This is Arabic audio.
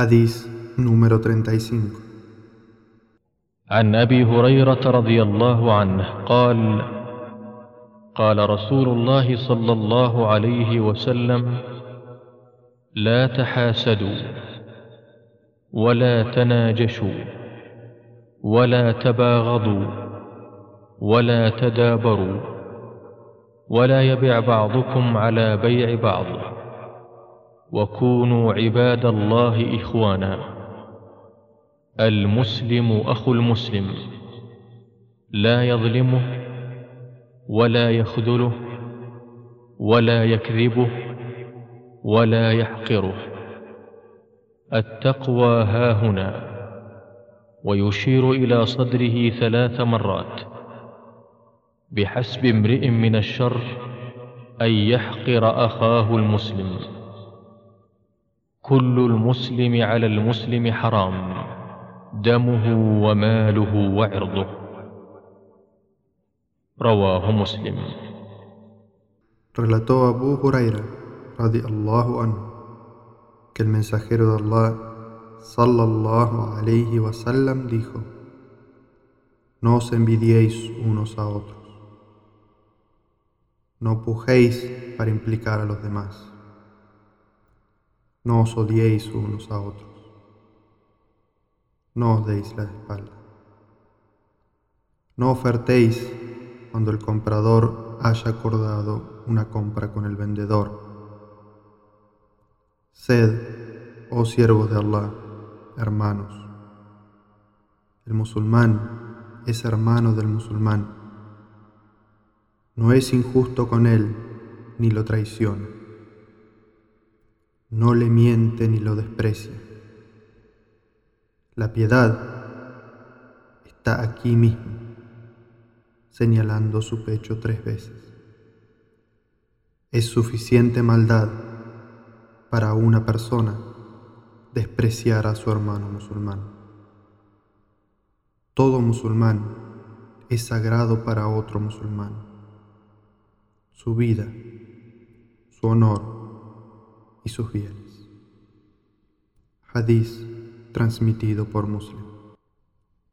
Hadís número 35 عن أبي هريرة رضي الله عنه قال قال رسول الله صلى الله عليه وسلم لا تحاسدوا ولا تناجشوا ولا تباغضوا ولا تدابروا ولا يبع بعضكم على بيع بعض. وكونوا عباد الله إخوانا. المسلم أخو المسلم. لا يظلمه ولا يخذله ولا يكذبه ولا يحقره. التقوى هاهنا ويشير إلى صدره ثلاث مرات. بحسب امرئ من الشر أن يحقر أخاه المسلم. كل المسلم على المسلم حرام دمه وماله وعرضه رواه مسلم Relató Abu Huraira, radiallahu anhu, que el mensajero de Allah, sallallahu alayhi wasallam, dijo: No os envidiéis unos a otros. No pujéis para implicar a los demás. No os odiéis unos a otros. No os deis la espalda. No ofertéis cuando el comprador haya acordado una compra con el vendedor. Sed, oh siervos de Allah, hermanos. El musulmán es hermano del musulmán. No es injusto con él ni lo traiciona. No le miente ni lo desprecia. La piedad está aquí mismo señalando su pecho tres veces. Es suficiente maldad para una persona despreciar a su hermano musulmán. Todo musulmán es sagrado para otro musulmán. Su vida, su honor y sus bienes. Hadís transmitido por Muslim.